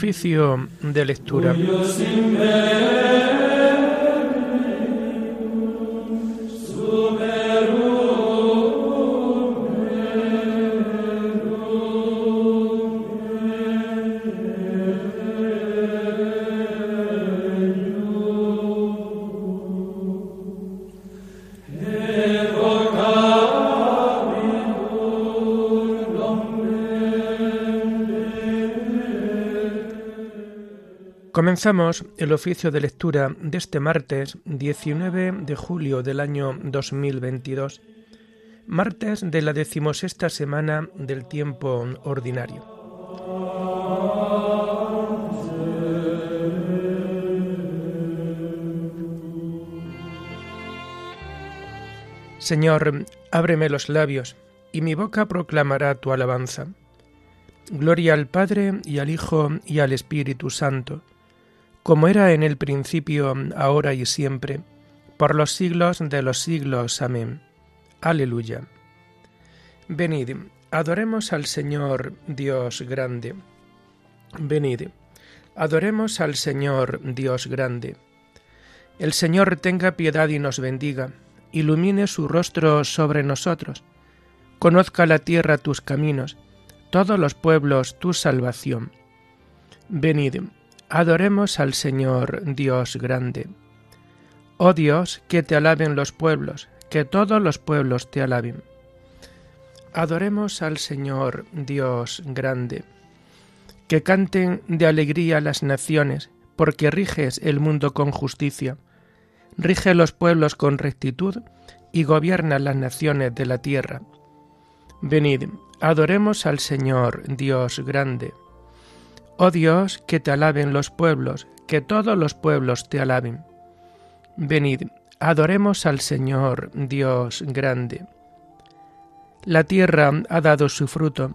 Oficio de lectura. Comenzamos el oficio de lectura de este martes 19 de julio del año 2022, martes de la decimosexta semana del tiempo ordinario. Señor, ábreme los labios, y mi boca proclamará tu alabanza. Gloria al Padre y al Hijo y al Espíritu Santo como era en el principio, ahora y siempre, por los siglos de los siglos. Amén. Aleluya. Venid, adoremos al Señor Dios grande. Venid, adoremos al Señor Dios grande. El Señor tenga piedad y nos bendiga, ilumine su rostro sobre nosotros, conozca la tierra tus caminos, todos los pueblos tu salvación. Venid, Adoremos al Señor Dios grande. Oh Dios, que te alaben los pueblos, que todos los pueblos te alaben. Adoremos al Señor Dios grande. Que canten de alegría las naciones, porque riges el mundo con justicia. Rige los pueblos con rectitud y gobierna las naciones de la tierra. Venid, adoremos al Señor Dios grande. Oh Dios, que te alaben los pueblos, que todos los pueblos te alaben. Venid, adoremos al Señor Dios grande. La tierra ha dado su fruto.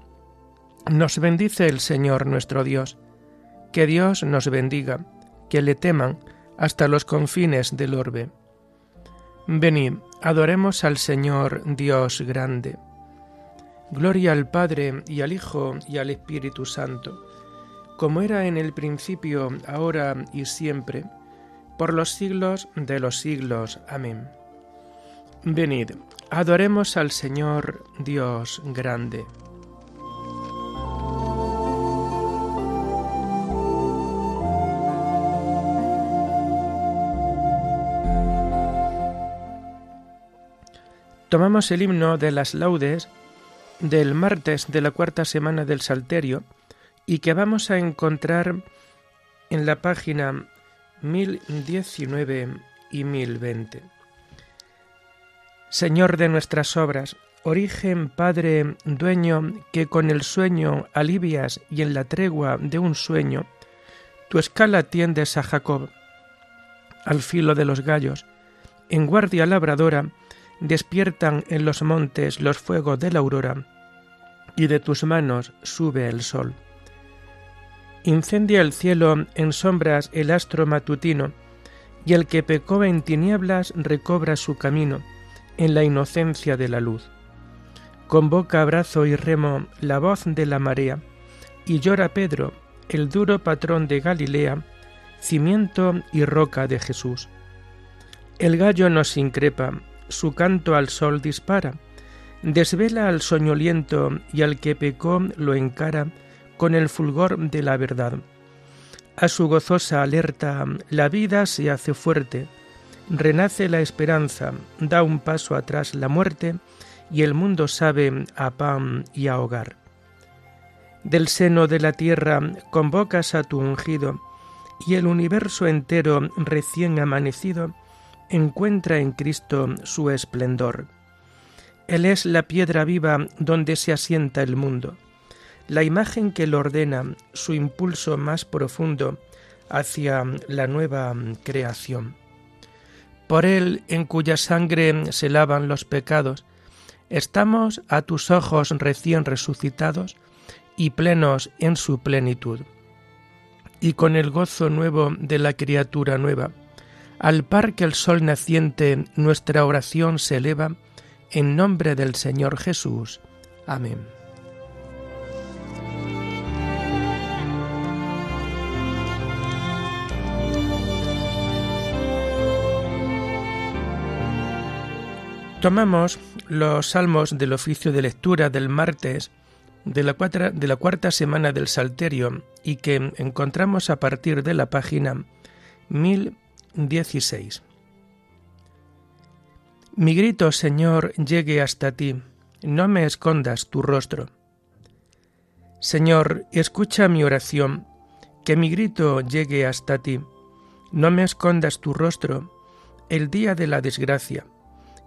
Nos bendice el Señor nuestro Dios. Que Dios nos bendiga, que le teman hasta los confines del orbe. Venid, adoremos al Señor Dios grande. Gloria al Padre y al Hijo y al Espíritu Santo como era en el principio, ahora y siempre, por los siglos de los siglos. Amén. Venid, adoremos al Señor Dios grande. Tomamos el himno de las laudes del martes de la cuarta semana del Salterio, y que vamos a encontrar en la página 1019 y 1020. Señor de nuestras obras, origen, Padre, dueño, que con el sueño alivias y en la tregua de un sueño, tu escala tiendes a Jacob. Al filo de los gallos, en guardia labradora, despiertan en los montes los fuegos de la aurora, y de tus manos sube el sol. Incendia el cielo en sombras el astro matutino, y el que pecó en tinieblas recobra su camino en la inocencia de la luz. Convoca abrazo y remo la voz de la marea, y llora Pedro, el duro patrón de Galilea, cimiento y roca de Jesús. El gallo nos increpa, su canto al sol dispara, desvela al soñoliento y al que pecó lo encara, con el fulgor de la verdad. A su gozosa alerta la vida se hace fuerte, renace la esperanza, da un paso atrás la muerte, y el mundo sabe a pan y a hogar. Del seno de la tierra convocas a tu ungido, y el universo entero recién amanecido encuentra en Cristo su esplendor. Él es la piedra viva donde se asienta el mundo la imagen que lo ordena, su impulso más profundo hacia la nueva creación. Por él, en cuya sangre se lavan los pecados, estamos a tus ojos recién resucitados y plenos en su plenitud. Y con el gozo nuevo de la criatura nueva, al par que el sol naciente nuestra oración se eleva, en nombre del Señor Jesús. Amén. Retomamos los salmos del oficio de lectura del martes de la, de la cuarta semana del Salterio y que encontramos a partir de la página 1016. Mi grito, Señor, llegue hasta ti, no me escondas tu rostro. Señor, escucha mi oración, que mi grito llegue hasta ti, no me escondas tu rostro el día de la desgracia.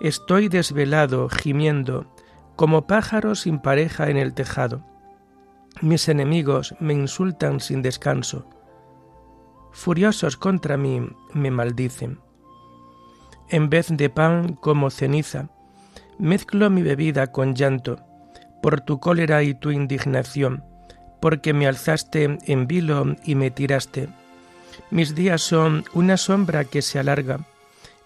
Estoy desvelado, gimiendo, como pájaro sin pareja en el tejado. Mis enemigos me insultan sin descanso. Furiosos contra mí me maldicen. En vez de pan como ceniza, mezclo mi bebida con llanto, por tu cólera y tu indignación, porque me alzaste en vilo y me tiraste. Mis días son una sombra que se alarga,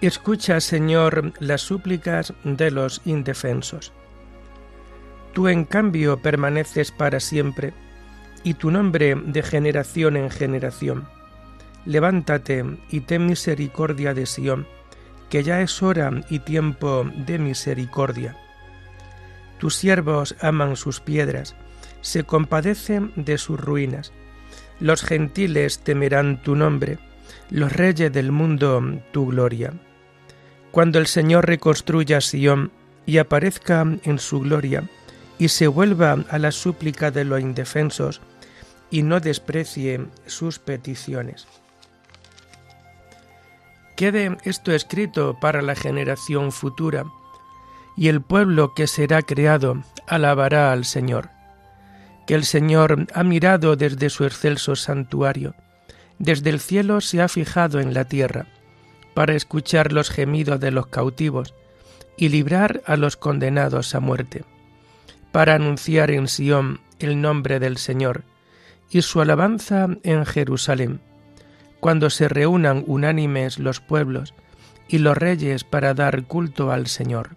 Escucha, Señor, las súplicas de los indefensos. Tú, en cambio, permaneces para siempre, y tu nombre de generación en generación. Levántate y ten misericordia de Sión, que ya es hora y tiempo de misericordia. Tus siervos aman sus piedras, se compadecen de sus ruinas. Los gentiles temerán tu nombre, los reyes del mundo tu gloria. Cuando el Señor reconstruya Sión y aparezca en su gloria, y se vuelva a la súplica de los indefensos, y no desprecie sus peticiones. Quede esto escrito para la generación futura, y el pueblo que será creado alabará al Señor, que el Señor ha mirado desde su excelso santuario, desde el cielo se ha fijado en la tierra, para escuchar los gemidos de los cautivos y librar a los condenados a muerte, para anunciar en Sión el nombre del Señor y su alabanza en Jerusalén, cuando se reúnan unánimes los pueblos y los reyes para dar culto al Señor.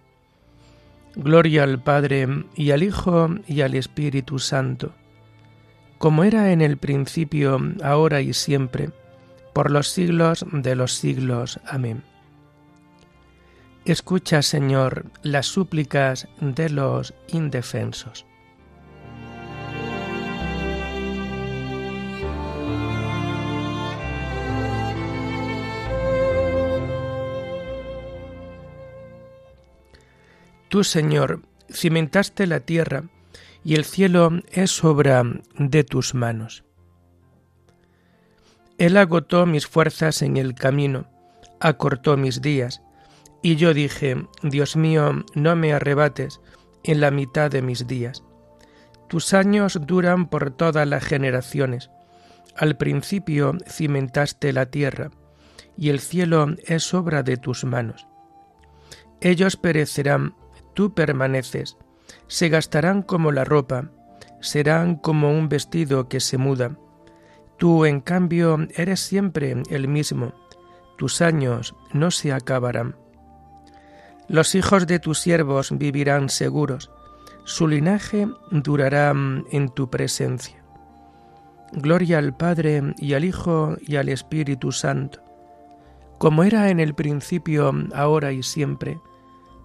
Gloria al Padre y al Hijo y al Espíritu Santo, como era en el principio, ahora y siempre, por los siglos de los siglos. Amén. Escucha, Señor, las súplicas de los indefensos. Tú, Señor, cimentaste la tierra, y el cielo es obra de tus manos. Él agotó mis fuerzas en el camino, acortó mis días, y yo dije, Dios mío, no me arrebates en la mitad de mis días. Tus años duran por todas las generaciones. Al principio cimentaste la tierra, y el cielo es obra de tus manos. Ellos perecerán, tú permaneces, se gastarán como la ropa, serán como un vestido que se muda Tú, en cambio, eres siempre el mismo, tus años no se acabarán. Los hijos de tus siervos vivirán seguros, su linaje durará en tu presencia. Gloria al Padre y al Hijo y al Espíritu Santo, como era en el principio, ahora y siempre,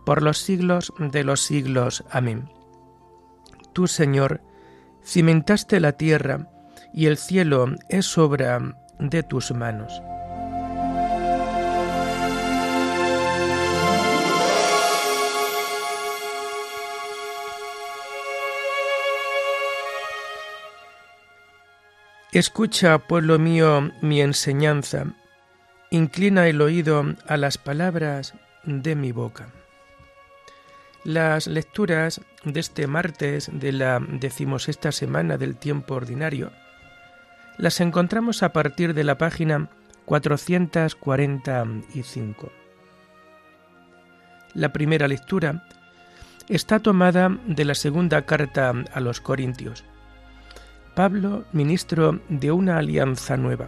por los siglos de los siglos. Amén. Tú, Señor, cimentaste la tierra, y el cielo es obra de tus manos. Escucha, pueblo mío, mi enseñanza, inclina el oído a las palabras de mi boca. Las lecturas de este martes de la decimosexta semana del tiempo ordinario las encontramos a partir de la página 445. La primera lectura está tomada de la segunda carta a los Corintios. Pablo, ministro de una alianza nueva.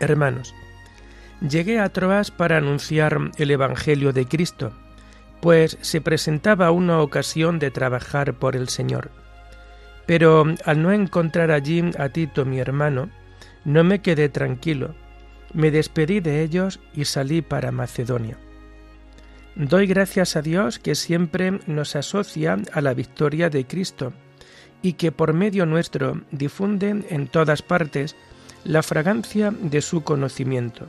Hermanos, llegué a Troas para anunciar el Evangelio de Cristo, pues se presentaba una ocasión de trabajar por el Señor. Pero al no encontrar allí a Tito mi hermano, no me quedé tranquilo, me despedí de ellos y salí para Macedonia. Doy gracias a Dios que siempre nos asocia a la victoria de Cristo y que por medio nuestro difunde en todas partes la fragancia de su conocimiento,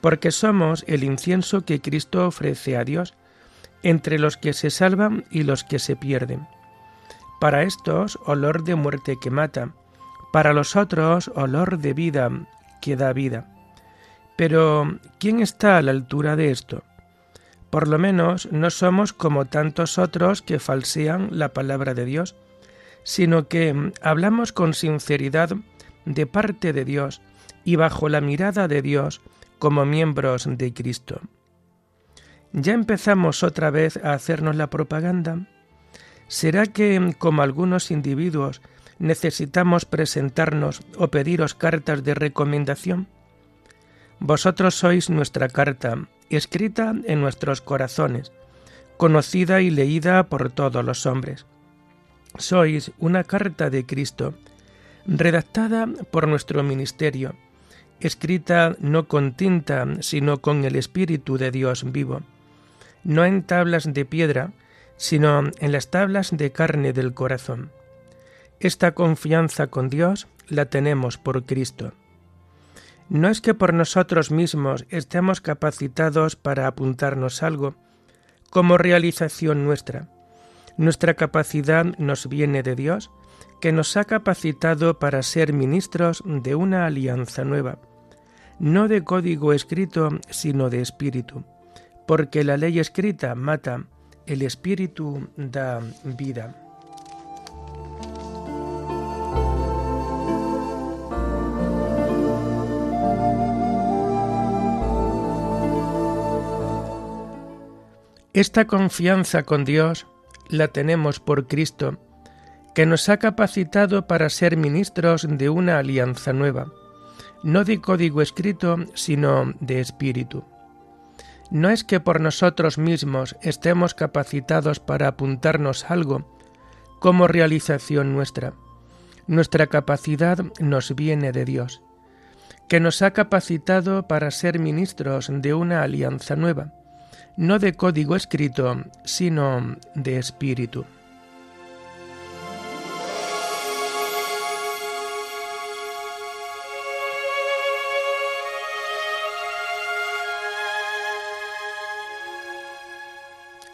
porque somos el incienso que Cristo ofrece a Dios entre los que se salvan y los que se pierden. Para estos, olor de muerte que mata, para los otros, olor de vida que da vida. Pero, ¿quién está a la altura de esto? Por lo menos no somos como tantos otros que falsean la palabra de Dios, sino que hablamos con sinceridad de parte de Dios y bajo la mirada de Dios como miembros de Cristo. ¿Ya empezamos otra vez a hacernos la propaganda? ¿Será que, como algunos individuos, necesitamos presentarnos o pediros cartas de recomendación? Vosotros sois nuestra carta, escrita en nuestros corazones, conocida y leída por todos los hombres. Sois una carta de Cristo, redactada por nuestro ministerio, escrita no con tinta, sino con el Espíritu de Dios vivo, no en tablas de piedra, sino en las tablas de carne del corazón. Esta confianza con Dios la tenemos por Cristo. No es que por nosotros mismos estemos capacitados para apuntarnos algo como realización nuestra. Nuestra capacidad nos viene de Dios, que nos ha capacitado para ser ministros de una alianza nueva, no de código escrito, sino de espíritu, porque la ley escrita mata, el espíritu da vida. Esta confianza con Dios la tenemos por Cristo, que nos ha capacitado para ser ministros de una alianza nueva, no de código escrito, sino de espíritu. No es que por nosotros mismos estemos capacitados para apuntarnos algo como realización nuestra. Nuestra capacidad nos viene de Dios, que nos ha capacitado para ser ministros de una alianza nueva, no de código escrito, sino de espíritu.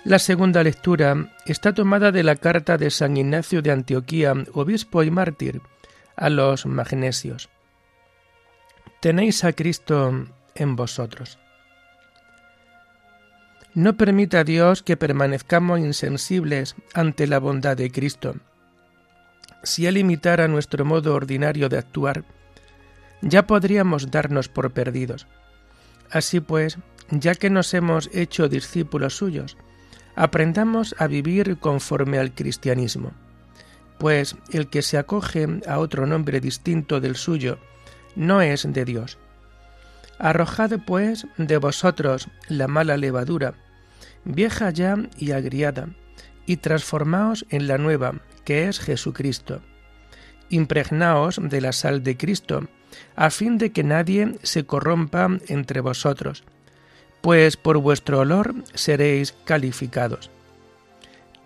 La segunda lectura está tomada de la carta de San Ignacio de Antioquía, obispo y mártir, a los magnesios. Tenéis a Cristo en vosotros. No permita Dios que permanezcamos insensibles ante la bondad de Cristo. Si Él imitara nuestro modo ordinario de actuar, ya podríamos darnos por perdidos. Así pues, ya que nos hemos hecho discípulos suyos, aprendamos a vivir conforme al cristianismo, pues el que se acoge a otro nombre distinto del suyo no es de Dios. Arrojad pues de vosotros la mala levadura, vieja ya y agriada, y transformaos en la nueva, que es Jesucristo. Impregnaos de la sal de Cristo, a fin de que nadie se corrompa entre vosotros, pues por vuestro olor seréis calificados.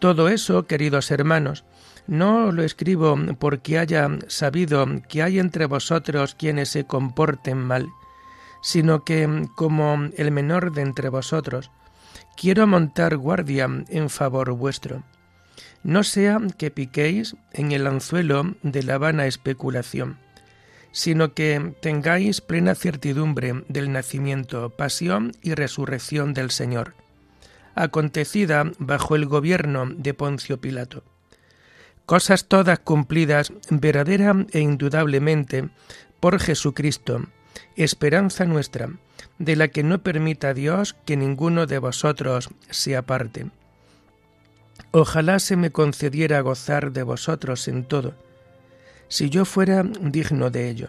Todo eso, queridos hermanos, no lo escribo porque haya sabido que hay entre vosotros quienes se comporten mal, sino que, como el menor de entre vosotros, quiero montar guardia en favor vuestro. no sea que piquéis en el anzuelo de la vana especulación, sino que tengáis plena certidumbre del nacimiento, pasión y resurrección del Señor, acontecida bajo el gobierno de Poncio Pilato. Cosas todas cumplidas verdadera e indudablemente por Jesucristo, esperanza nuestra, de la que no permita Dios que ninguno de vosotros se aparte. Ojalá se me concediera gozar de vosotros en todo, si yo fuera digno de ello.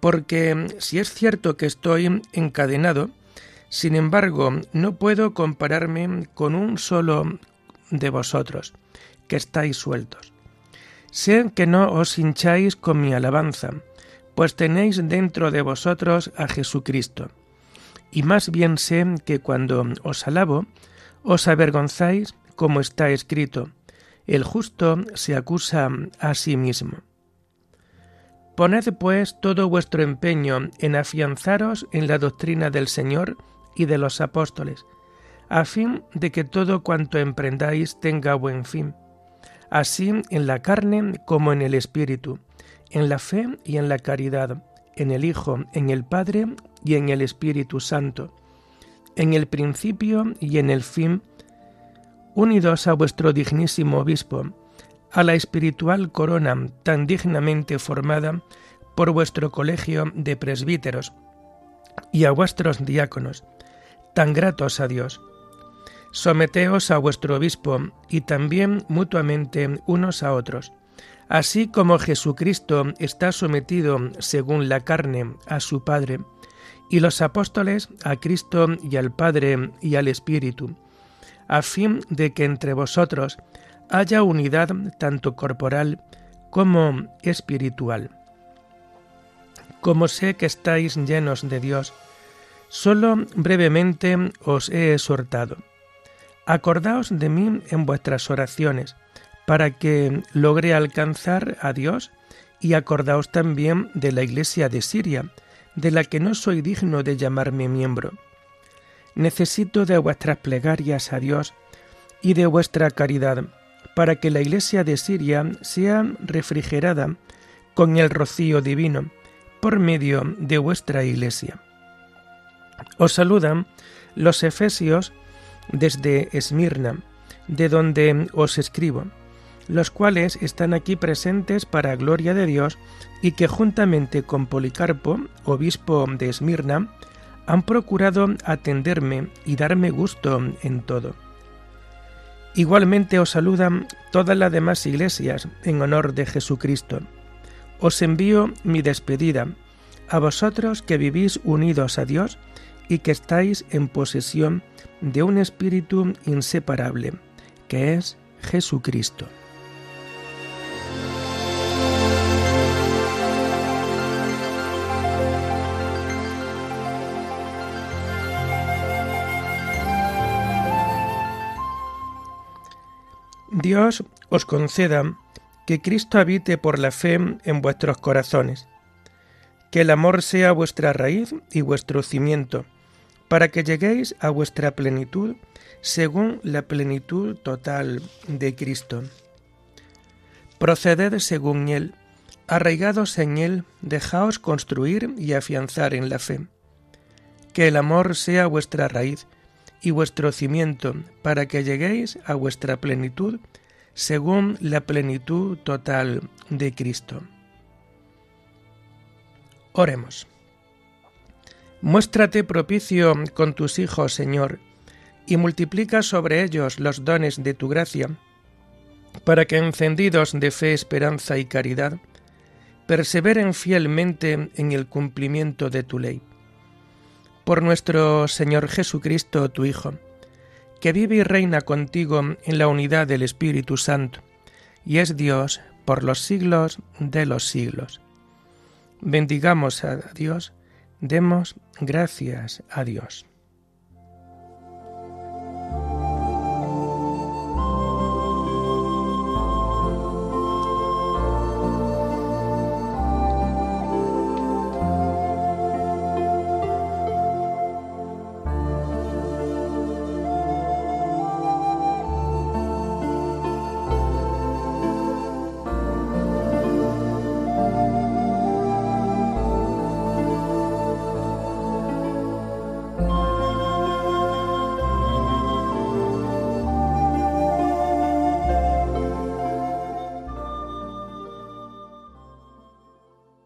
Porque si es cierto que estoy encadenado, sin embargo no puedo compararme con un solo de vosotros, que estáis sueltos. Sé que no os hincháis con mi alabanza, pues tenéis dentro de vosotros a Jesucristo. Y más bien sé que cuando os alabo, os avergonzáis como está escrito, el justo se acusa a sí mismo. Poned pues todo vuestro empeño en afianzaros en la doctrina del Señor y de los apóstoles, a fin de que todo cuanto emprendáis tenga buen fin, así en la carne como en el espíritu, en la fe y en la caridad, en el Hijo, en el Padre y en el Espíritu Santo, en el principio y en el fin, unidos a vuestro dignísimo obispo, a la espiritual corona tan dignamente formada por vuestro colegio de presbíteros, y a vuestros diáconos, tan gratos a Dios. Someteos a vuestro obispo y también mutuamente unos a otros Así como Jesucristo está sometido según la carne a su Padre, y los apóstoles a Cristo y al Padre y al Espíritu, a fin de que entre vosotros haya unidad tanto corporal como espiritual. Como sé que estáis llenos de Dios, solo brevemente os he exhortado. Acordaos de mí en vuestras oraciones, para que logre alcanzar a Dios y acordaos también de la Iglesia de Siria, de la que no soy digno de llamarme miembro. Necesito de vuestras plegarias a Dios y de vuestra caridad, para que la Iglesia de Siria sea refrigerada con el rocío divino, por medio de vuestra Iglesia. Os saludan los Efesios desde Esmirna, de donde os escribo los cuales están aquí presentes para gloria de Dios y que juntamente con Policarpo, obispo de Esmirna, han procurado atenderme y darme gusto en todo. Igualmente os saludan todas las demás iglesias en honor de Jesucristo. Os envío mi despedida a vosotros que vivís unidos a Dios y que estáis en posesión de un espíritu inseparable, que es Jesucristo. Dios os conceda que Cristo habite por la fe en vuestros corazones, que el amor sea vuestra raíz y vuestro cimiento, para que lleguéis a vuestra plenitud según la plenitud total de Cristo. Proceded según Él, arraigados en Él, dejaos construir y afianzar en la fe. Que el amor sea vuestra raíz y vuestro cimiento, para que lleguéis a vuestra plenitud, según la plenitud total de Cristo. Oremos. Muéstrate propicio con tus hijos, Señor, y multiplica sobre ellos los dones de tu gracia, para que encendidos de fe, esperanza y caridad, perseveren fielmente en el cumplimiento de tu ley por nuestro Señor Jesucristo, tu Hijo, que vive y reina contigo en la unidad del Espíritu Santo, y es Dios por los siglos de los siglos. Bendigamos a Dios, demos gracias a Dios.